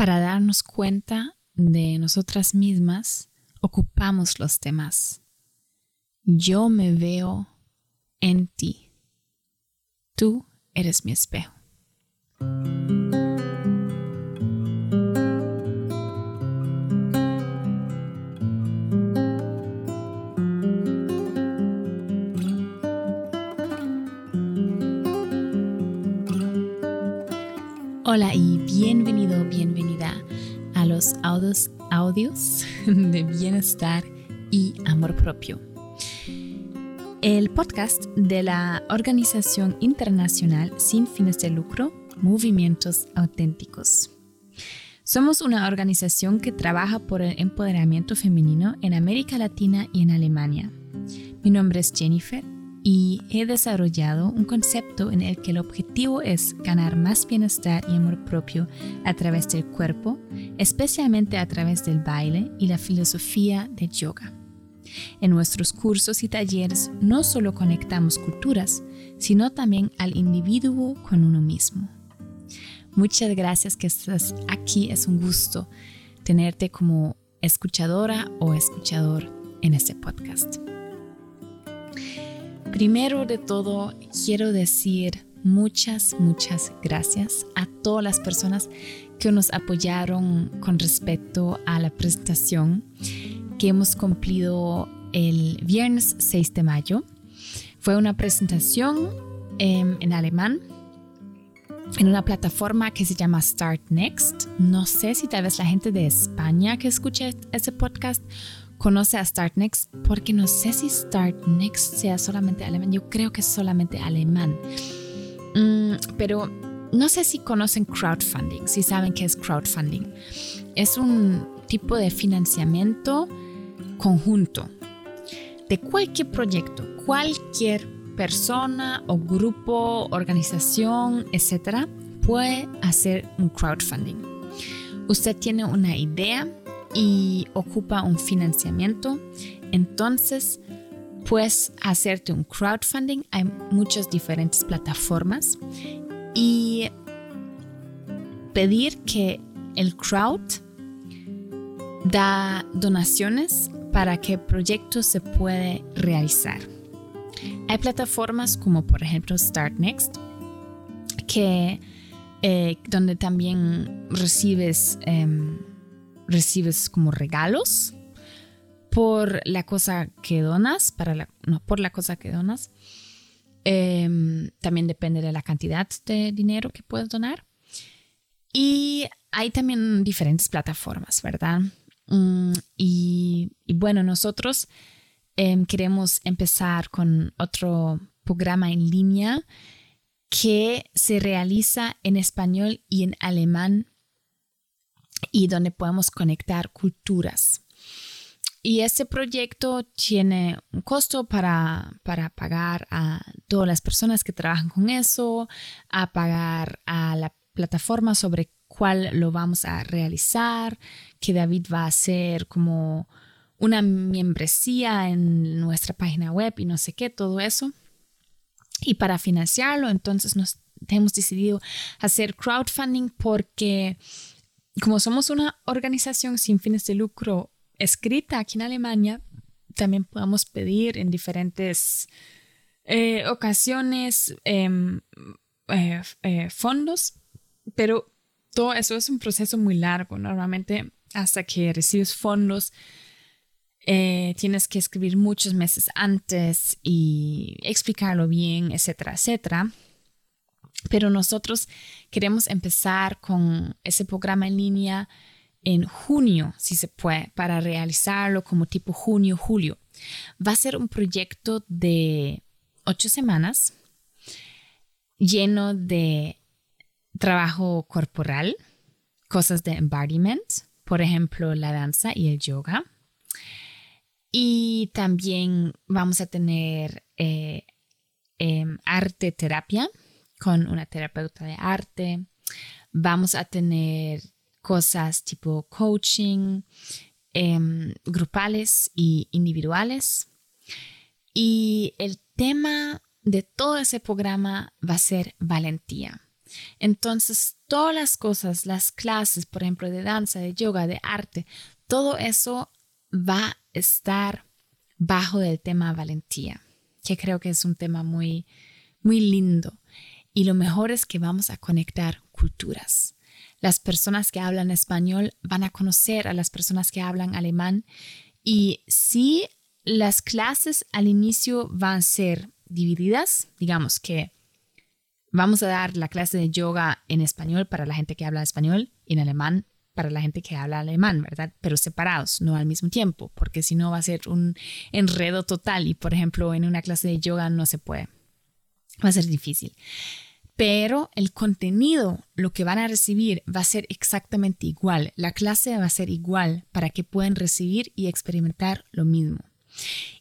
para darnos cuenta de nosotras mismas, ocupamos los demás. Yo me veo en ti. Tú eres mi espejo. Hola y bienvenido, bienvenida a audios de bienestar y amor propio. El podcast de la Organización Internacional sin fines de lucro, Movimientos Auténticos. Somos una organización que trabaja por el empoderamiento femenino en América Latina y en Alemania. Mi nombre es Jennifer y he desarrollado un concepto en el que el objetivo es ganar más bienestar y amor propio a través del cuerpo, especialmente a través del baile y la filosofía de yoga. En nuestros cursos y talleres no solo conectamos culturas, sino también al individuo con uno mismo. Muchas gracias que estás aquí, es un gusto tenerte como escuchadora o escuchador en este podcast. Primero de todo, quiero decir muchas, muchas gracias a todas las personas que nos apoyaron con respecto a la presentación que hemos cumplido el viernes 6 de mayo. Fue una presentación em, en alemán en una plataforma que se llama Start Next. No sé si tal vez la gente de España que escucha ese podcast conoce a Startnext porque no sé si Startnext sea solamente alemán, yo creo que es solamente alemán. Mm, pero no sé si conocen crowdfunding, si saben qué es crowdfunding. Es un tipo de financiamiento conjunto de cualquier proyecto, cualquier persona o grupo, organización, etcétera, puede hacer un crowdfunding. Usted tiene una idea y ocupa un financiamiento, entonces puedes hacerte un crowdfunding. Hay muchas diferentes plataformas y pedir que el crowd da donaciones para que el proyecto se puede realizar. Hay plataformas como por ejemplo StartNext que eh, donde también recibes em, recibes como regalos por la cosa que donas, para la, no, por la cosa que donas. Em, también depende de la cantidad de dinero que puedes donar. Y hay también diferentes plataformas, ¿verdad? Mm, y, bueno, nosotros em, queremos empezar con otro programa en línea que se realiza en español y en alemán y donde podemos conectar culturas. Y este proyecto tiene un costo para, para pagar a todas las personas que trabajan con eso, a pagar a la plataforma sobre cuál lo vamos a realizar, que David va a hacer como una membresía en nuestra página web y no sé qué, todo eso. Y para financiarlo, entonces nos hemos decidido hacer crowdfunding porque como somos una organización sin fines de lucro escrita aquí en Alemania, también podemos pedir en diferentes eh, ocasiones em, eh, eh, fondos, pero todo eso es un proceso muy largo. Normalmente hasta que recibes fondos, tienes que escribir muchos meses antes y explicarlo bien, etcétera, etcétera. Pero nosotros queremos empezar con ese programa en línea en junio, si se puede, para realizarlo como tipo junio, julio. Va a ser un proyecto de ocho semanas lleno de trabajo corporal, cosas de embodiment, por ejemplo, la danza y el yoga. Y también vamos a tener eh, em, arte terapia, con una terapeuta de arte. Vamos a tener cosas tipo coaching, em, grupales y individuales. Y el tema de todo ese programa va a ser valentía. Entonces, todas las cosas, las clases, por ejemplo, de danza, de yoga, de arte, todo eso va a estar bajo el tema valentía, que creo que es un tema muy, muy lindo. Y lo mejor es que vamos a conectar culturas. Las personas que hablan español van a conocer a las personas que hablan alemán y si las clases al inicio van a ser divididas, digamos que vamos a dar la clase de yoga en español para la gente que habla español y en alemán para la gente que habla alemán, ¿verdad? Pero separados, no al mismo tiempo, porque si no va a ser un enredo total y, por ejemplo, en una clase de yoga no se puede. Va a ser difícil. Pero el contenido, lo que van a recibir, va a ser exactamente igual. La clase va a ser igual para que puedan recibir y experimentar lo mismo.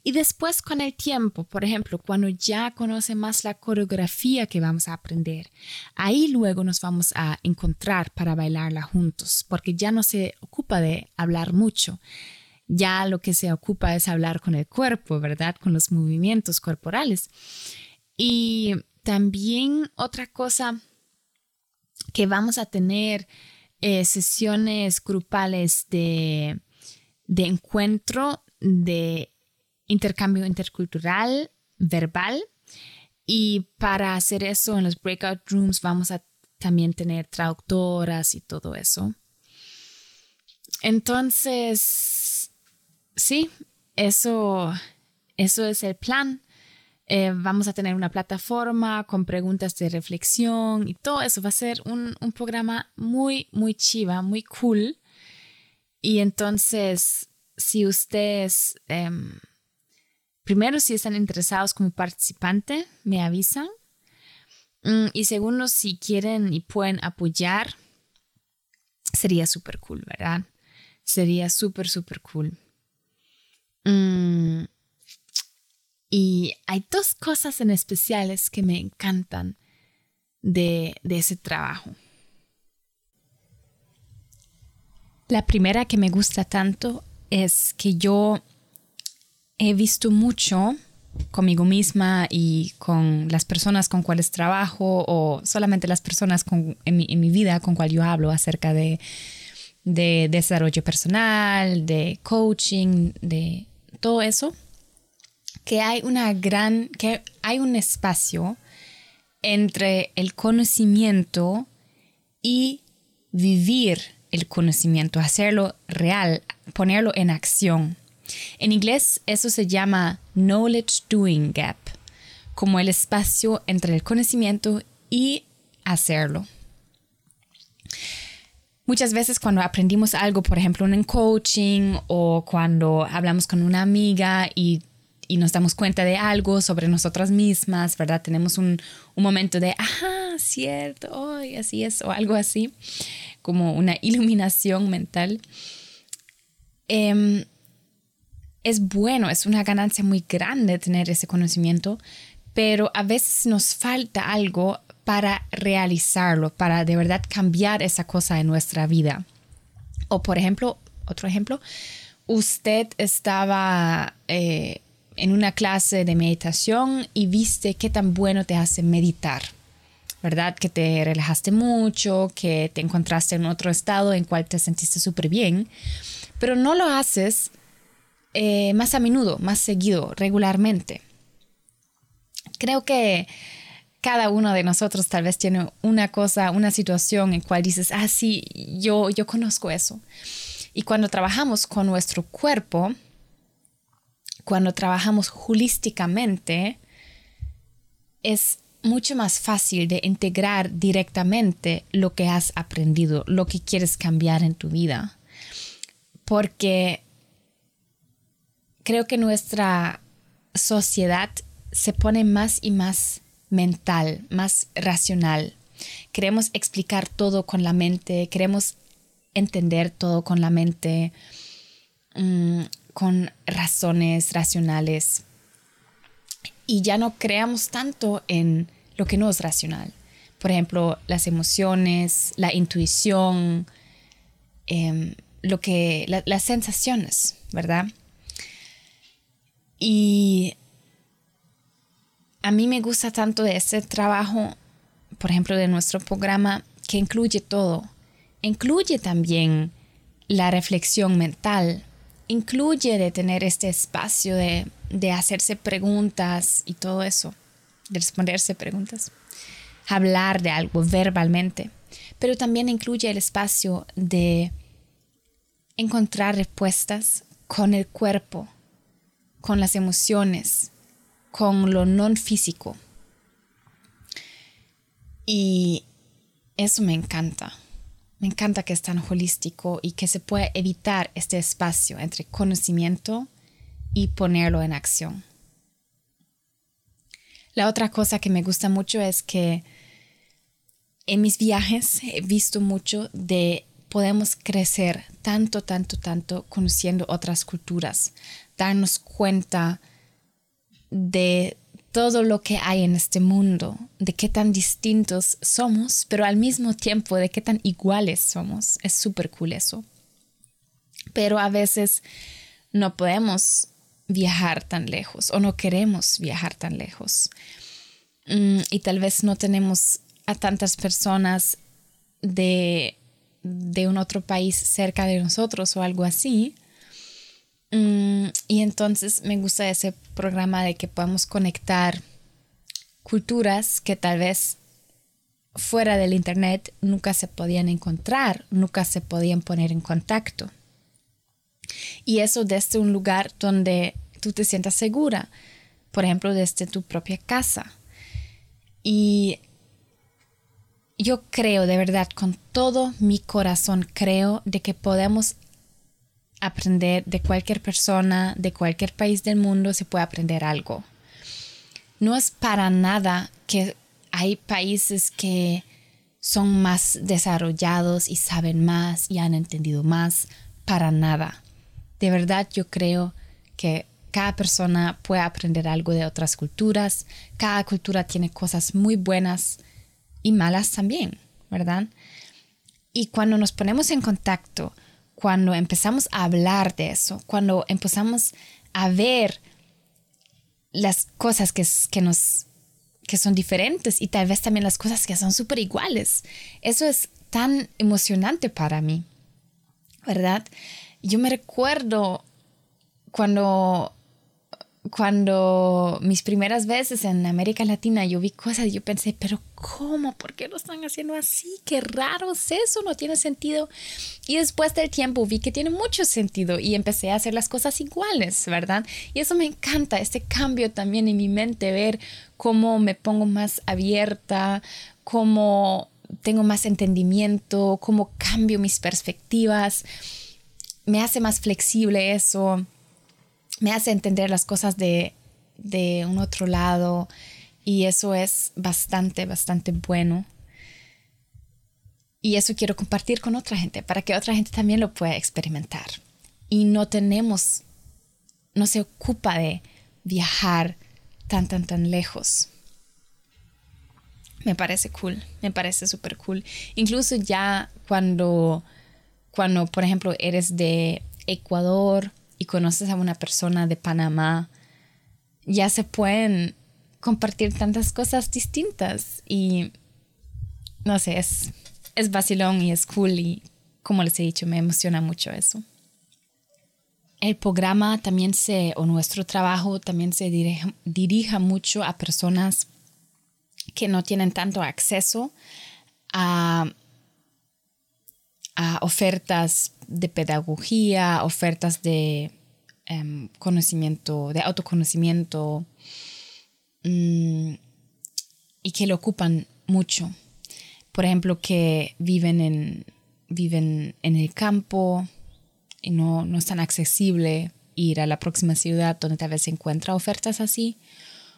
Y después con el tiempo, por ejemplo, cuando ya conoce más la coreografía que vamos a aprender, ahí luego nos vamos a encontrar para bailarla juntos, porque ya no se ocupa de hablar mucho. Ya lo que se ocupa es hablar con el cuerpo, ¿verdad? Con los movimientos corporales. Y también otra cosa que vamos a tener eh, sesiones grupales de, de encuentro de intercambio intercultural verbal y para hacer eso en los breakout rooms vamos a también tener traductoras y todo eso. Entonces, sí, eso, eso es el plan. Eh, vamos a tener una plataforma con preguntas de reflexión y todo eso. Va a ser un, programa muy, muy chiva, muy cool. Y entonces, si ustedes em, primero, si están interesados como participante, me avisan. Mm, y segundo, si quieren y pueden apoyar, sería súper cool, ¿verdad? Sería súper, súper cool. Mm, y hay dos cosas en especiales que me encantan de, de ese trabajo. La primera que me gusta tanto es que yo he visto mucho conmigo misma y con las personas con cuales trabajo o solamente las personas en, mi, vida con cual yo hablo acerca de, de desarrollo personal, de coaching, de todo eso, que hay una gran, que hay un espacio entre el conocimiento y vivir el conocimiento, hacerlo real, ponerlo en acción. En inglés eso se llama knowledge doing gap, como el espacio entre el conocimiento y hacerlo. Muchas veces cuando aprendimos algo, por ejemplo, en coaching o cuando hablamos con una amiga y, nos damos cuenta de algo sobre nosotras mismas, ¿verdad? Tenemos un, momento de, ajá, cierto, hoy así es, o algo así, como una iluminación mental. Em, es bueno, es una ganancia muy grande tener ese conocimiento, pero a veces nos falta algo para realizarlo, para de verdad cambiar esa cosa en nuestra vida. O por ejemplo, otro ejemplo, usted estaba eh, en una clase de meditación y viste qué tan bueno te hace meditar, ¿verdad? Que te relajaste mucho, que te encontraste en otro estado en cual te sentiste súper bien, pero no lo haces eh, más a menudo, más seguido, regularmente. Creo que cada uno de nosotros tal vez tiene una cosa, una situación en cual dices, ah, sí, yo, yo conozco eso. Y cuando trabajamos con nuestro cuerpo, cuando trabajamos holísticamente, es mucho más fácil de integrar directamente lo que has aprendido, lo que quieres cambiar en tu vida. Porque creo que nuestra sociedad se pone más y más mental, más racional. Queremos explicar todo con la mente, queremos entender todo con la mente, mm, con razones racionales. Y ya no creamos tanto en lo que no es racional. Por ejemplo, las emociones, la intuición, em, lo que, las sensaciones, ¿verdad? Y a mí me gusta tanto de este trabajo por ejemplo, de nuestro programa que incluye todo. Incluye también la reflexión mental, incluye de tener este espacio de, de hacerse preguntas y todo eso, de responderse preguntas, hablar de algo verbalmente, pero también incluye el espacio de encontrar respuestas con el cuerpo, con las emociones, con lo non físico. Y eso me encanta. Me encanta que es tan holístico y que se puede evitar este espacio entre conocimiento y ponerlo en acción. La otra cosa que me gusta mucho es que en mis viajes he visto mucho de podemos crecer tanto, tanto, tanto conociendo otras culturas, darnos cuenta de todo lo que hay en este mundo, de qué tan distintos somos, pero al mismo tiempo de qué tan iguales somos. Es súper cool eso. Pero a veces no podemos viajar tan lejos o no queremos viajar tan lejos. Mm, y tal vez no tenemos a tantas personas de, de un otro país cerca de nosotros o algo así. Mm, y entonces me gusta ese programa de que podemos conectar culturas que tal vez fuera del Internet nunca se podían encontrar, nunca se podían poner en contacto. Y eso desde un lugar donde tú te sientas segura, por ejemplo, desde tu propia casa. Y yo creo de verdad, con todo mi corazón, creo de que podemos aprender de cualquier persona, de cualquier país del mundo, se puede aprender algo. No es para nada que hay países que son más desarrollados y saben más y han entendido más, para nada. De verdad yo creo que cada persona puede aprender algo de otras culturas, cada cultura tiene cosas muy buenas y malas también, ¿verdad? Y cuando nos ponemos en contacto cuando empezamos a hablar de eso, cuando empezamos a ver las cosas que, que nos que son diferentes y tal vez también las cosas que son súper iguales. Eso es tan emocionante para mí, ¿verdad? Yo me recuerdo cuando cuando mis primeras veces en América Latina yo vi cosas yo pensé, pero ¿cómo? ¿Por qué lo están haciendo así? Qué raro es eso, no tiene sentido. Y después del tiempo vi que tiene mucho sentido y empecé a hacer las cosas iguales, ¿verdad? Y eso me encanta, este cambio también en mi mente, ver cómo me pongo más abierta, cómo tengo más entendimiento, cómo cambio mis perspectivas. Me hace más flexible eso me hace entender las cosas de, de un otro lado y eso es bastante, bastante bueno. Y eso quiero compartir con otra gente para que otra gente también lo pueda experimentar. Y no tenemos, no se ocupa de viajar tan, tan, tan lejos. Me parece cool, me parece súper cool. Incluso ya cuando, cuando, por ejemplo, eres de Ecuador y conoces a una persona de Panamá, ya se pueden compartir tantas cosas distintas y no sé, es, es vacilón y es cool y como les he dicho, me emociona mucho eso. El programa también se, o nuestro trabajo también se dirige, dirija mucho a personas que no tienen tanto acceso a a ofertas de pedagogía, ofertas de em, conocimiento, de autoconocimiento, mm, y que lo ocupan mucho. Por ejemplo, que viven en, viven en el campo y no, no es tan accesible ir a la próxima ciudad donde tal vez se encuentra ofertas así,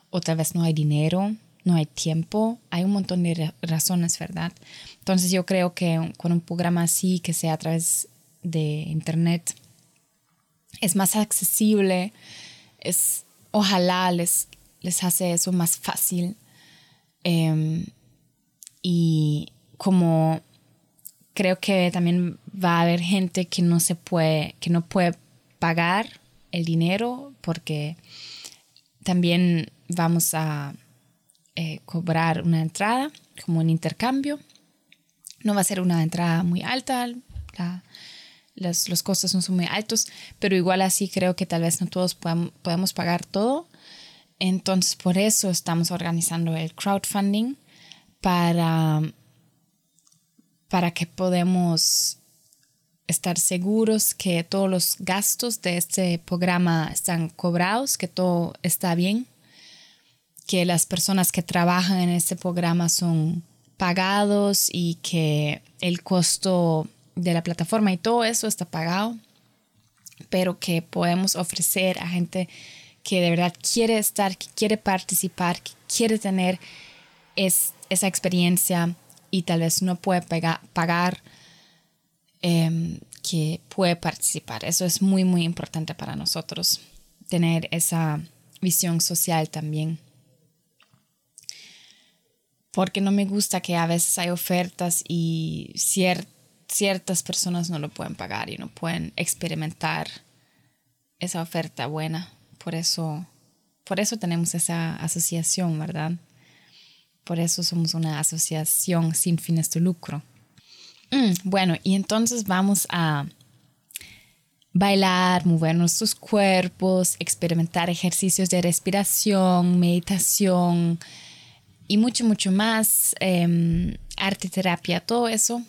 o tal vez no hay dinero no hay tiempo, hay un montón de razones, ¿verdad? Entonces yo creo que con un programa así, que sea a través de internet, es más accesible, es, ojalá les, les hace eso más fácil. Em, y como creo que también va a haber gente que no se puede, que no puede pagar el dinero porque también vamos a eh, cobrar una entrada como un intercambio. No va a ser una entrada muy alta, los, costos no son muy altos, pero igual así creo que tal vez no todos podemos pagar todo. Entonces por eso estamos organizando el crowdfunding para, para que podamos estar seguros que todos los gastos de este programa están cobrados, que todo está bien, que las personas que trabajan en este programa son pagados y que el costo de la plataforma y todo eso está pagado, pero que podemos ofrecer a gente que de verdad quiere estar, que quiere participar, que quiere tener esa experiencia y tal vez no puede pagar Em, que puede participar. Eso es muy, muy importante para nosotros, tener esa visión social también. Porque no me gusta que a veces hay ofertas y ciertas personas no lo pueden pagar y no pueden experimentar esa oferta buena. Por eso, por eso tenemos esa asociación, ¿verdad? Por eso somos una asociación sin fines de lucro. Mm, bueno, y entonces vamos a bailar, mover nuestros cuerpos, experimentar ejercicios de respiración, meditación y mucho, mucho más, eh, arte terapia, todo eso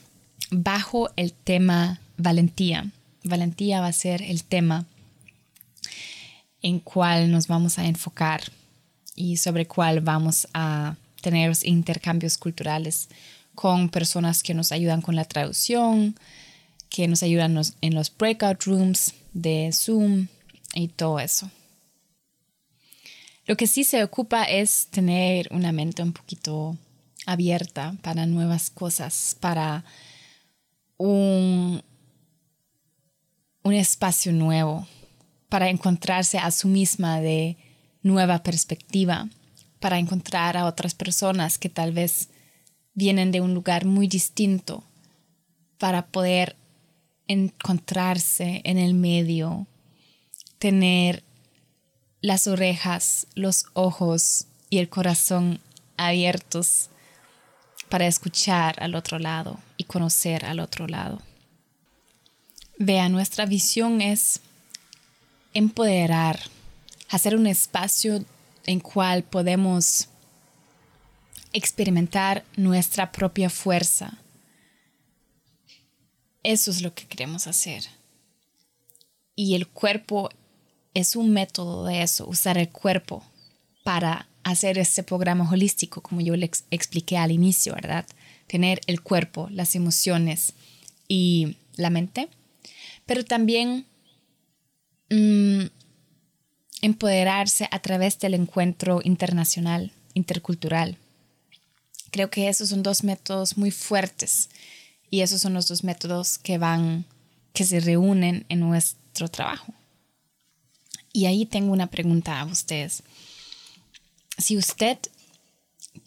bajo el tema valentía. Valentía va a ser el tema en cual nos vamos a enfocar y sobre cuál vamos a tener intercambios culturales con personas que nos ayudan con la traducción, que nos ayudan en los breakout rooms de Zoom y todo eso. Lo que sí se ocupa es tener una mente un poquito abierta para nuevas cosas, para un, un espacio nuevo, para encontrarse a su misma de nueva perspectiva, para encontrar a otras personas que tal vez vienen de un lugar muy distinto para poder encontrarse en el medio, tener las orejas, los ojos y el corazón abiertos para escuchar al otro lado y conocer al otro lado. Vea, nuestra visión es empoderar, hacer un espacio en cual podemos experimentar nuestra propia fuerza. Eso es lo que queremos hacer. Y el cuerpo es un método de eso, usar el cuerpo para hacer este programa holístico, como yo le expliqué al inicio, ¿verdad? Tener el cuerpo, las emociones y la mente, pero también mm, empoderarse a través del encuentro internacional, intercultural. Creo que esos son dos métodos muy fuertes y esos son los dos métodos que van, que se reúnen en nuestro trabajo. Y ahí tengo una pregunta a ustedes. Si usted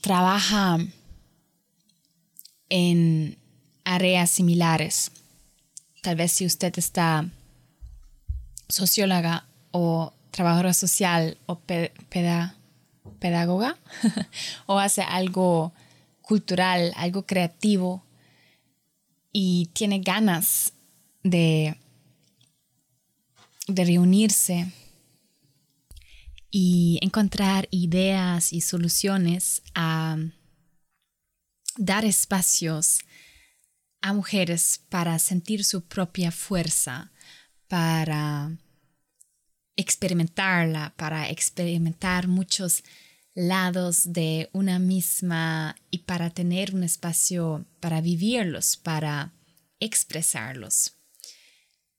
trabaja en áreas similares, tal vez si usted está socióloga o trabajadora social o pedagoga o hace algo cultural, algo creativo y tiene ganas de, de reunirse y encontrar ideas y soluciones a dar espacios a mujeres para sentir su propia fuerza, para experimentarla, para experimentar muchos lados de una misma y para tener un espacio para vivirlos, para expresarlos,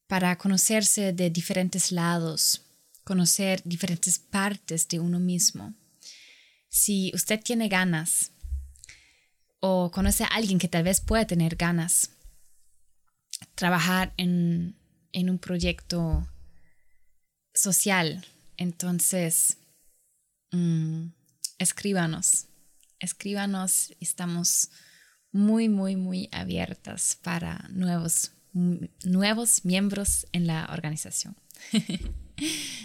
para conocerse de diferentes lados, conocer diferentes partes de uno mismo. Si usted tiene ganas o conoce a alguien que tal vez pueda tener ganas, trabajar en, en un proyecto social, entonces mm, escríbanos, escríbanos, estamos muy, muy, muy abiertas para nuevos, nuevos miembros en la organización.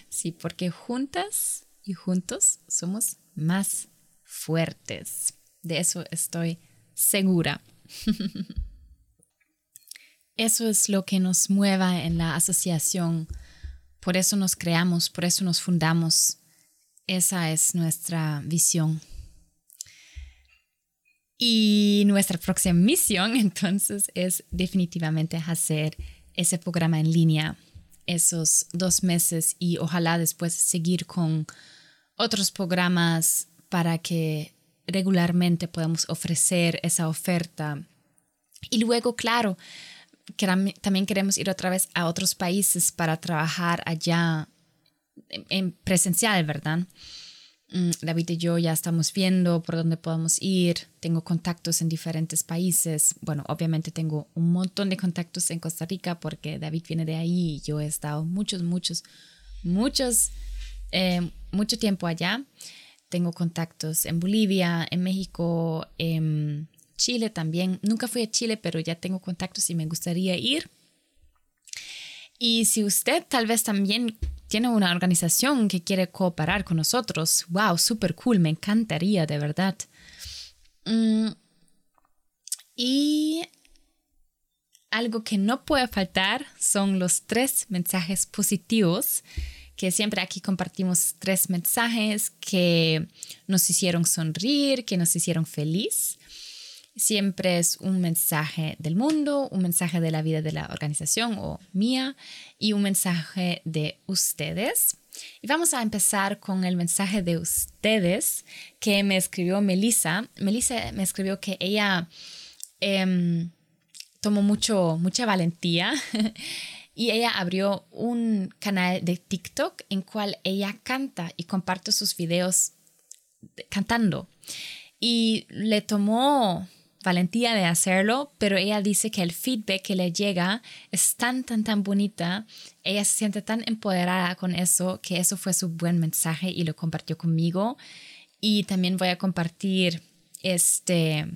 sí, porque juntas y juntos somos más fuertes. De eso estoy segura. Eso es lo que nos mueva en la asociación. Por eso nos creamos, por eso nos fundamos. Esa es nuestra visión. Y nuestra próxima misión entonces es definitivamente hacer ese programa en línea esos dos meses y ojalá después seguir con otros programas para que regularmente podamos ofrecer esa oferta. Y luego, claro, también queremos ir otra vez a otros países para trabajar allá en presencial, ¿verdad? Mm, David y yo ya estamos viendo por dónde podemos ir. Tengo contactos en diferentes países. Bueno, obviamente tengo un montón de contactos en Costa Rica porque David viene de ahí y yo he estado muchos, muchos, muchos, eh, mucho tiempo allá. Tengo contactos en Bolivia, en México, en Chile también. Nunca fui a Chile, pero ya tengo contactos y me gustaría ir. Y si usted tal vez también tiene una organización que quiere cooperar con nosotros, wow, súper cool, me encantaría de verdad. Mm, y algo que no puede faltar son los tres mensajes positivos, que siempre aquí compartimos tres mensajes que nos hicieron sonreír, que nos hicieron feliz siempre es un mensaje del mundo, un mensaje de la vida de la organización o mía y un mensaje de ustedes. Y vamos a empezar con el mensaje de ustedes que me escribió Melissa. Melissa me escribió que ella em, tomó mucho, mucha valentía y ella abrió un canal de TikTok en cual ella canta y comparte sus videos cantando. Y le tomó valentía de hacerlo, pero ella dice que el feedback que le llega es tan, tan, tan bonita. Ella se siente tan empoderada con eso que eso fue su buen mensaje y lo compartió conmigo. Y también voy a compartir este,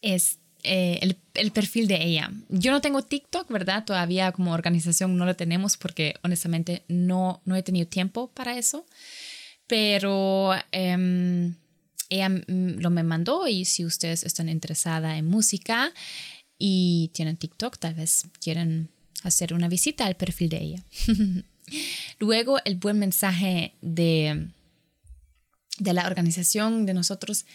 es, eh, el, el, perfil de ella. Yo no tengo TikTok, ¿verdad? Todavía como organización no lo tenemos porque honestamente no, no he tenido tiempo para eso. Pero... Em, ella lo me mandó y si ustedes están interesada en música y tienen TikTok, tal vez quieren hacer una visita al perfil de ella. Luego, el buen mensaje de, de la organización de nosotros,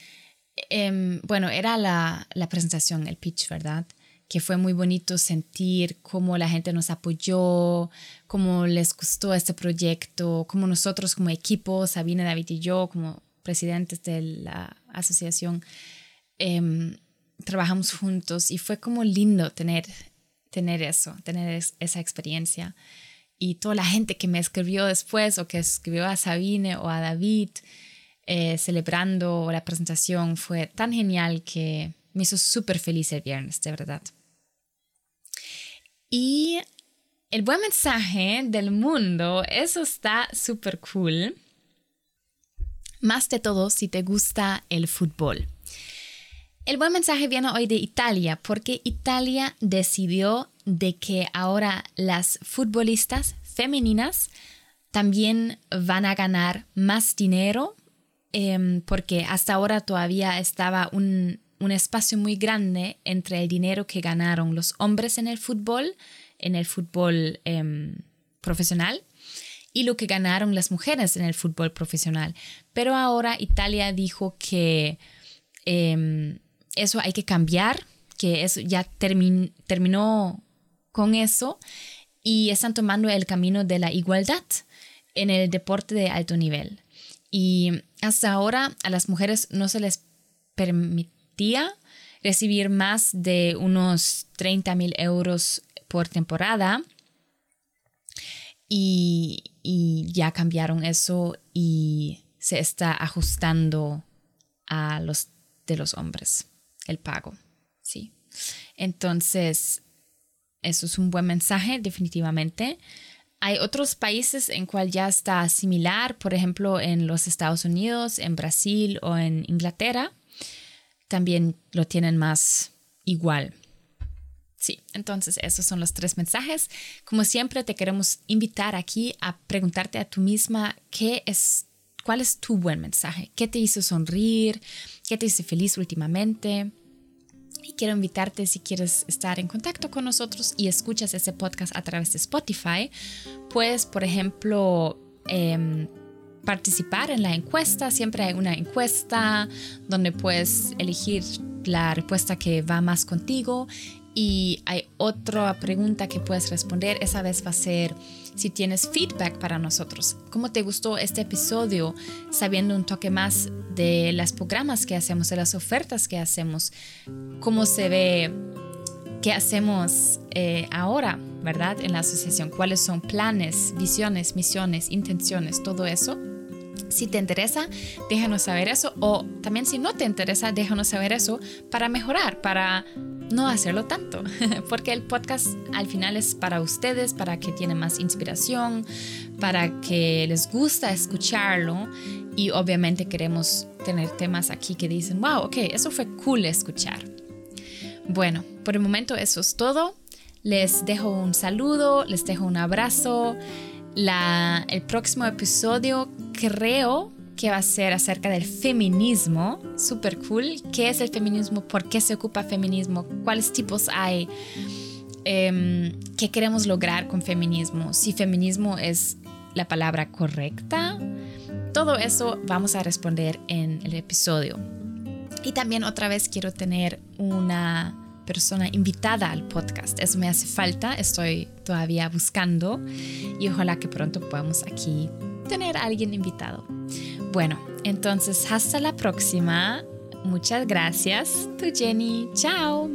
em, bueno, era la, la presentación, el pitch, ¿verdad? que fue muy bonito sentir cómo la gente nos apoyó, cómo les gustó este proyecto, cómo nosotros como equipo, Sabina, David y yo, como presidentes de la asociación, em, trabajamos juntos y fue como lindo tener, tener eso, tener esa experiencia. Y toda la gente que me escribió después o que escribió a Sabine o a David eh, celebrando la presentación fue tan genial que me hizo súper feliz el viernes, de verdad. Y el buen mensaje del mundo, eso está súper cool más de todo si te gusta el fútbol. El buen mensaje viene hoy de Italia porque Italia decidió de que ahora las futbolistas femeninas también van a ganar más dinero em, porque hasta ahora todavía estaba un, espacio muy grande entre el dinero que ganaron los hombres en el fútbol, en el fútbol em, profesional, y lo que ganaron las mujeres en el fútbol profesional. Pero ahora Italia dijo que em, eso hay que cambiar, que eso ya terminó con eso y están tomando el camino de la igualdad en el deporte de alto nivel. Y hasta ahora a las mujeres no se les permitía recibir más de unos 30 mil euros por temporada y, ya cambiaron eso y se está ajustando a los de los hombres el pago, sí. Entonces, eso es un buen mensaje, definitivamente. Hay otros países en cual ya está similar, por ejemplo, en los Estados Unidos, en Brasil o en Inglaterra, también lo tienen más igual. Sí, entonces esos son los tres mensajes. Como siempre, te queremos invitar aquí a preguntarte a tú misma qué es, ¿Cuál es tu buen mensaje? ¿Qué te hizo sonreír? ¿Qué te hizo feliz últimamente? Y quiero invitarte si quieres estar en contacto con nosotros y escuchas ese podcast a través de Spotify, puedes, por ejemplo, em, participar en la encuesta. Siempre hay una encuesta donde puedes elegir la respuesta que va más contigo y hay otra pregunta que puedes responder. Esa vez va a ser si tienes feedback para nosotros. ¿Cómo te gustó este episodio? Sabiendo un toque más de las programas que hacemos, de las ofertas que hacemos. ¿Cómo se ve? ¿Qué hacemos eh, ahora, verdad? En la asociación. ¿Cuáles son planes, visiones, misiones, intenciones? Todo eso. Si te interesa, déjanos saber eso. O también si no te interesa, déjanos saber eso para mejorar, para no hacerlo tanto, porque el podcast al final es para ustedes, para que tienen más inspiración, para que les gusta escucharlo y obviamente queremos tener temas aquí que dicen, wow, ok, eso fue cool escuchar. Bueno, por el momento eso es todo. Les dejo un saludo, les dejo un abrazo. La, el próximo episodio creo que va a ser acerca del feminismo, súper cool. ¿Qué es el feminismo? ¿Por qué se ocupa feminismo? ¿Cuáles tipos hay? Em, ¿Qué queremos lograr con feminismo? Si feminismo es la palabra correcta. Todo eso vamos a responder en el episodio. Y también otra vez quiero tener una persona invitada al podcast. Eso me hace falta, estoy todavía buscando y ojalá que pronto podamos aquí tener a alguien invitado. Bueno, entonces hasta la próxima. Muchas gracias, tu Jenny. Chao.